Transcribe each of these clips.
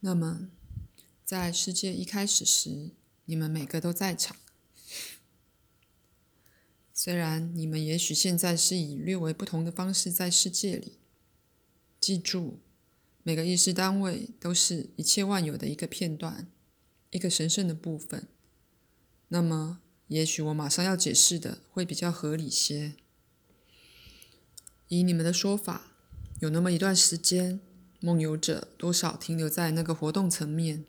那么，在世界一开始时，你们每个都在场。虽然你们也许现在是以略为不同的方式在世界里，记住，每个意识单位都是一切万有的一个片段，一个神圣的部分。那么，也许我马上要解释的会比较合理些。以你们的说法，有那么一段时间，梦游者多少停留在那个活动层面，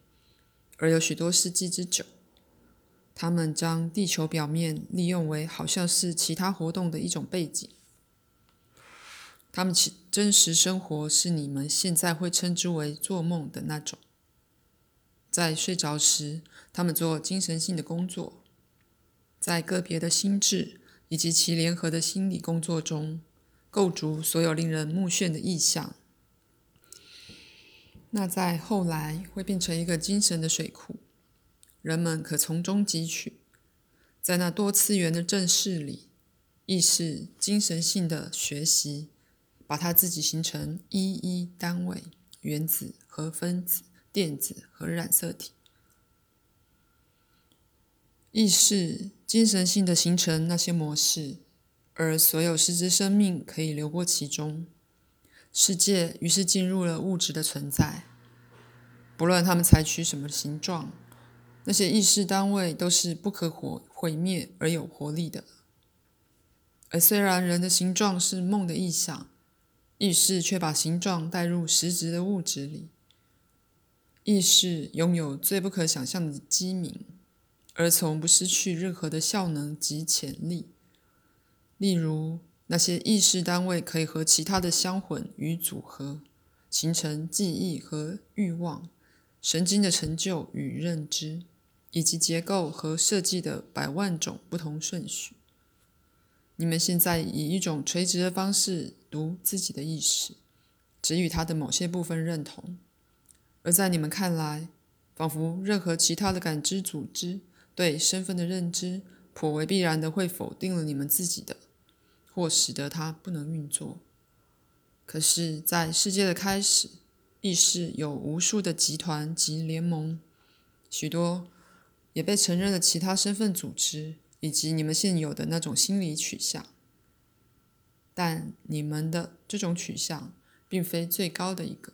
而有许多世纪之久，他们将地球表面利用为好像是其他活动的一种背景。他们其真实生活是你们现在会称之为做梦的那种。在睡着时，他们做精神性的工作，在个别的心智以及其联合的心理工作中。构筑所有令人目眩的意象，那在后来会变成一个精神的水库，人们可从中汲取。在那多次元的正式里，意识精神性的学习，把它自己形成一一单位：原子和分子、电子和染色体。意识精神性的形成那些模式。而所有实质生命可以流过其中，世界于是进入了物质的存在。不论它们采取什么形状，那些意识单位都是不可毁毁灭而有活力的。而虽然人的形状是梦的意象，意识却把形状带入实质的物质里。意识拥有最不可想象的机敏，而从不失去任何的效能及潜力。例如，那些意识单位可以和其他的相混与组合，形成记忆和欲望、神经的成就与认知，以及结构和设计的百万种不同顺序。你们现在以一种垂直的方式读自己的意识，只与它的某些部分认同，而在你们看来，仿佛任何其他的感知组织对身份的认知，颇为必然的会否定了你们自己的。或使得它不能运作。可是，在世界的开始，意识有无数的集团及联盟，许多也被承认的其他身份组织，以及你们现有的那种心理取向。但你们的这种取向并非最高的一个。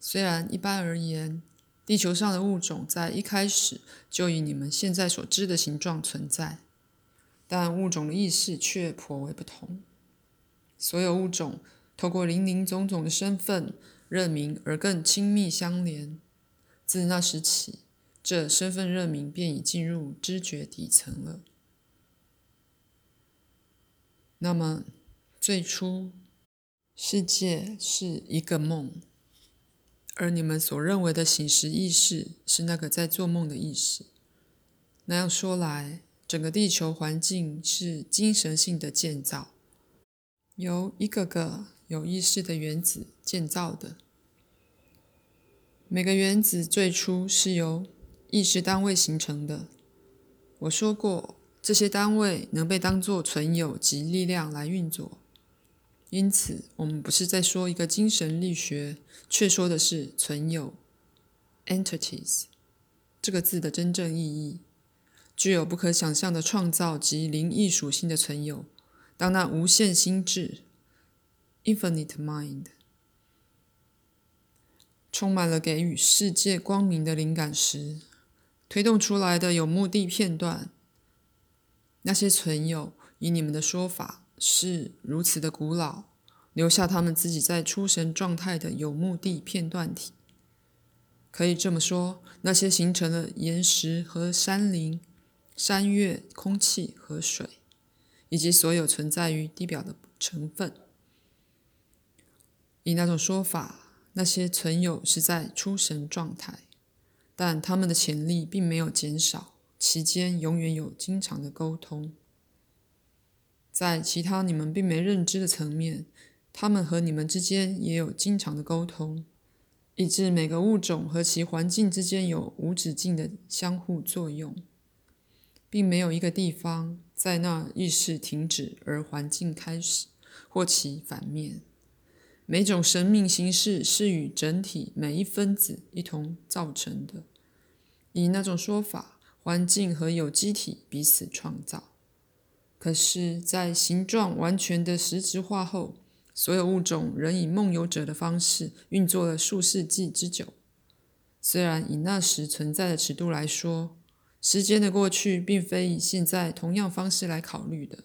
虽然一般而言，地球上的物种在一开始就以你们现在所知的形状存在。但物种的意识却颇为不同。所有物种透过林林总总的身份认明而更亲密相连。自那时起，这身份认明便已进入知觉底层了。那么，最初世界是一个梦，而你们所认为的醒时意识是那个在做梦的意识。那样说来，整个地球环境是精神性的建造，由一个个有意识的原子建造的。每个原子最初是由意识单位形成的。我说过，这些单位能被当作存有及力量来运作。因此，我们不是在说一个精神力学，却说的是存有 （entities） 这个字的真正意义。具有不可想象的创造及灵异属性的存有，当那无限心智 （infinite mind） 充满了给予世界光明的灵感时，推动出来的有目的片段，那些存有，以你们的说法是如此的古老，留下他们自己在出神状态的有目的片段体。可以这么说，那些形成了岩石和山林。山岳、空气和水，以及所有存在于地表的成分。以那种说法，那些存有是在出神状态，但他们的潜力并没有减少，其间永远有经常的沟通。在其他你们并没认知的层面，他们和你们之间也有经常的沟通，以致每个物种和其环境之间有无止境的相互作用。并没有一个地方在那意识停止而环境开始，或其反面。每种生命形式是与整体每一分子一同造成的。以那种说法，环境和有机体彼此创造。可是，在形状完全的实质化后，所有物种仍以梦游者的方式运作了数世纪之久。虽然以那时存在的尺度来说，时间的过去并非以现在同样方式来考虑的。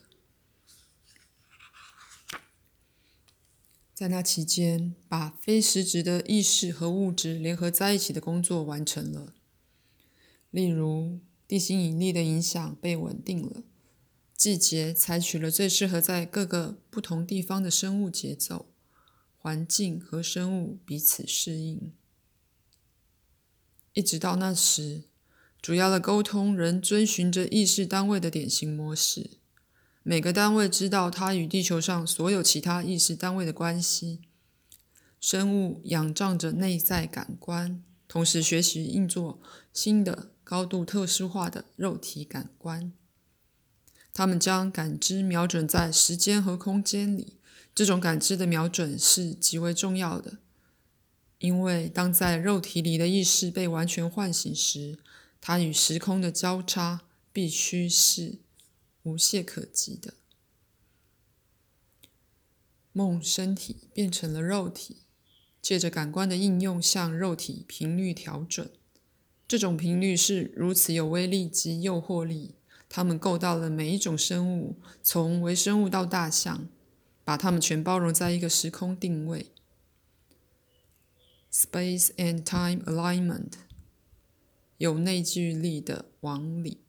在那期间，把非实质的意识和物质联合在一起的工作完成了。例如，地心引力的影响被稳定了。季节采取了最适合在各个不同地方的生物节奏，环境和生物彼此适应。一直到那时，主要的沟通仍遵循着意识单位的典型模式。每个单位知道它与地球上所有其他意识单位的关系。生物仰仗着内在感官，同时学习运作新的、高度特殊化的肉体感官。他们将感知瞄准在时间和空间里，这种感知的瞄准是极为重要的，因为当在肉体里的意识被完全唤醒时，它与时空的交叉必须是无懈可击的。梦身体变成了肉体，借着感官的应用向肉体频率调整，这种频率是如此有威力及诱惑力。他们够到了每一种生物，从微生物到大象，把它们全包容在一个时空定位 （space and time alignment） 有内聚力的往里。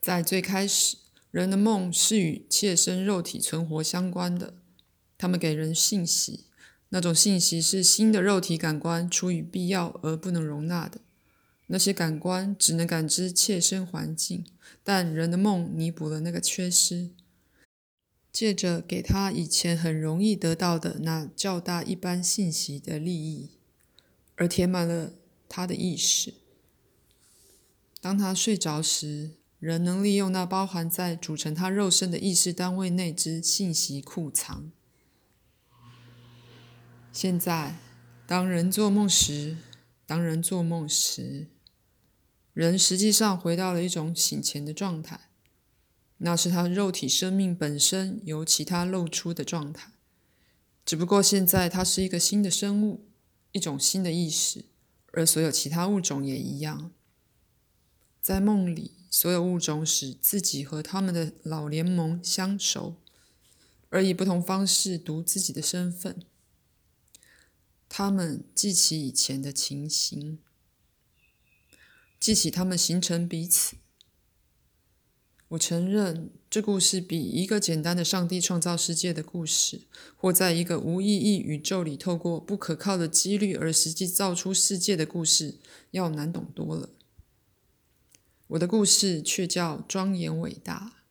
在最开始，人的梦是与切身肉体存活相关的，他们给人信息，那种信息是新的肉体感官出于必要而不能容纳的。那些感官只能感知切身环境，但人的梦弥补了那个缺失，借着给他以前很容易得到的那较大一般信息的利益，而填满了他的意识。当他睡着时，人能利用那包含在组成他肉身的意识单位内之信息库藏。现在，当人做梦时，当人做梦时。人实际上回到了一种醒前的状态，那是他肉体生命本身由其他露出的状态。只不过现在他是一个新的生物，一种新的意识，而所有其他物种也一样。在梦里，所有物种使自己和他们的老联盟相熟，而以不同方式读自己的身份。他们记起以前的情形。记起他们形成彼此。我承认，这故事比一个简单的上帝创造世界的故事，或在一个无意义宇宙里透过不可靠的几率而实际造出世界的故事要难懂多了。我的故事却叫庄严伟大，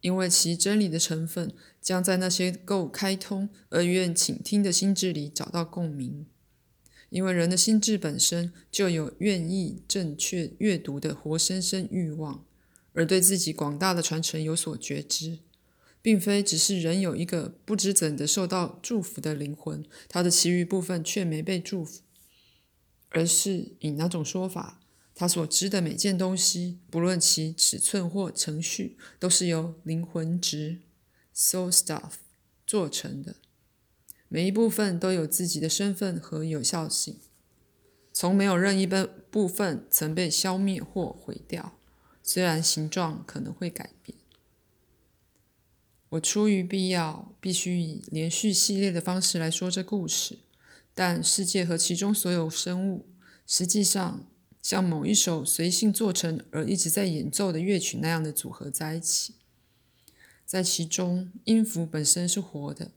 因为其真理的成分将在那些够开通而愿倾听的心智里找到共鸣。因为人的心智本身就有愿意正确阅读的活生生欲望，而对自己广大的传承有所觉知，并非只是人有一个不知怎的受到祝福的灵魂，他的其余部分却没被祝福，而是以那种说法，他所知的每件东西，不论其尺寸或程序，都是由灵魂值 （soul stuff） 做成的。每一部分都有自己的身份和有效性，从没有任意部部分曾被消灭或毁掉，虽然形状可能会改变。我出于必要，必须以连续系列的方式来说这故事，但世界和其中所有生物，实际上像某一首随性做成而一直在演奏的乐曲那样的组合在一起，在其中音符本身是活的。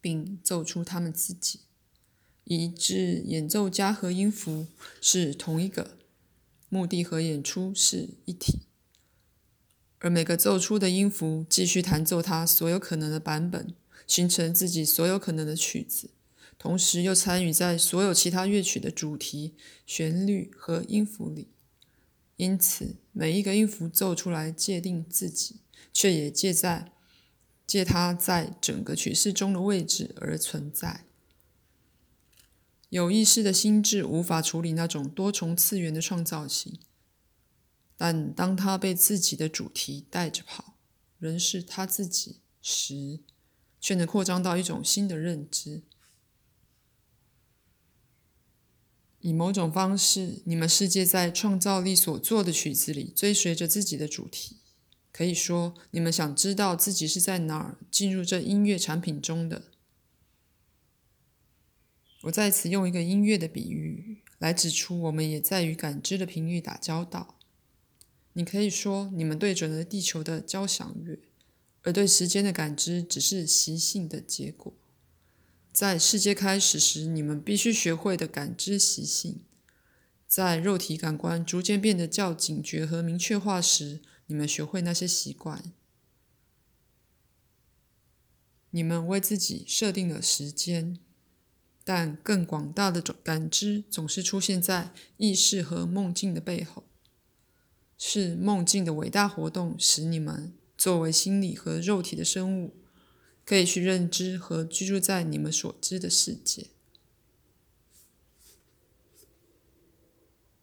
并奏出他们自己，以致演奏家和音符是同一个，目的和演出是一体，而每个奏出的音符继续弹奏它所有可能的版本，形成自己所有可能的曲子，同时又参与在所有其他乐曲的主题、旋律和音符里。因此，每一个音符奏出来界定自己，却也借在。借它在整个曲式中的位置而存在。有意识的心智无法处理那种多重次元的创造性，但当他被自己的主题带着跑，仍是他自己时，却能扩张到一种新的认知。以某种方式，你们世界在创造力所做的曲子里追随着自己的主题。可以说，你们想知道自己是在哪儿进入这音乐产品中的。我在此用一个音乐的比喻来指出，我们也在与感知的频率打交道。你可以说，你们对准了地球的交响乐，而对时间的感知只是习性的结果。在世界开始时，你们必须学会的感知习性，在肉体感官逐渐变得较警觉和明确化时，你们学会那些习惯。你们为自己设定了时间，但更广大的感知总是出现在意识和梦境的背后。是梦境的伟大活动使你们作为心理和肉体的生物。可以去认知和居住在你们所知的世界。